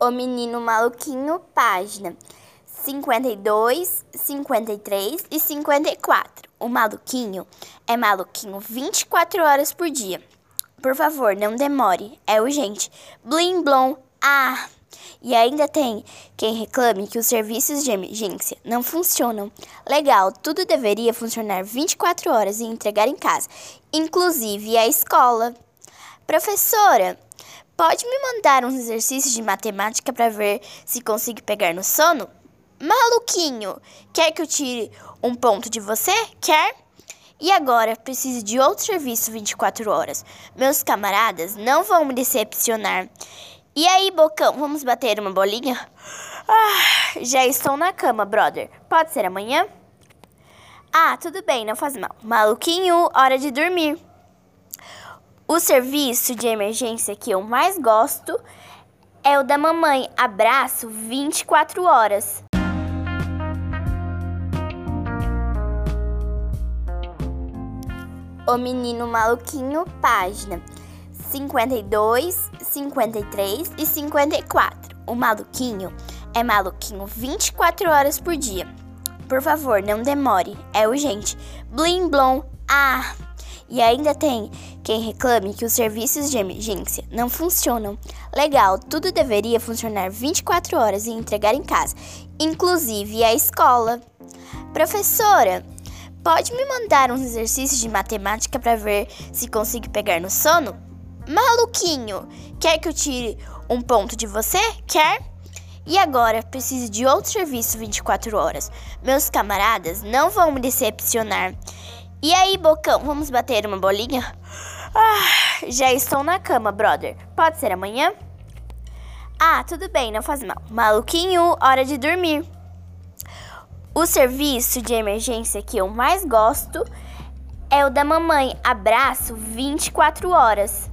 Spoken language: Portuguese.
O Menino Maluquinho, página 52, 53 e 54. O maluquinho é maluquinho 24 horas por dia. Por favor, não demore, é urgente. Blim blom. Ah! E ainda tem quem reclame que os serviços de emergência não funcionam. Legal, tudo deveria funcionar 24 horas e entregar em casa, inclusive a escola. Professora, Pode me mandar uns exercícios de matemática para ver se consigo pegar no sono? Maluquinho, quer que eu tire um ponto de você? Quer? E agora preciso de outro serviço 24 horas. Meus camaradas não vão me decepcionar. E aí, Bocão, vamos bater uma bolinha? Ah, já estou na cama, brother. Pode ser amanhã? Ah, tudo bem, não faz mal. Maluquinho, hora de dormir. O serviço de emergência que eu mais gosto é o da mamãe. Abraço 24 horas. O Menino Maluquinho, página 52, 53 e 54. O maluquinho é maluquinho 24 horas por dia. Por favor, não demore, é urgente. Blim blom. Ah! E ainda tem quem reclame que os serviços de emergência não funcionam. Legal, tudo deveria funcionar 24 horas e entregar em casa, inclusive a escola. Professora, pode me mandar uns exercícios de matemática para ver se consigo pegar no sono? Maluquinho, quer que eu tire um ponto de você? Quer? E agora preciso de outro serviço 24 horas. Meus camaradas não vão me decepcionar. E aí, Bocão, vamos bater uma bolinha? Ah, já estou na cama, brother. Pode ser amanhã? Ah, tudo bem, não faz mal. Maluquinho, hora de dormir. O serviço de emergência que eu mais gosto é o da mamãe. Abraço 24 horas.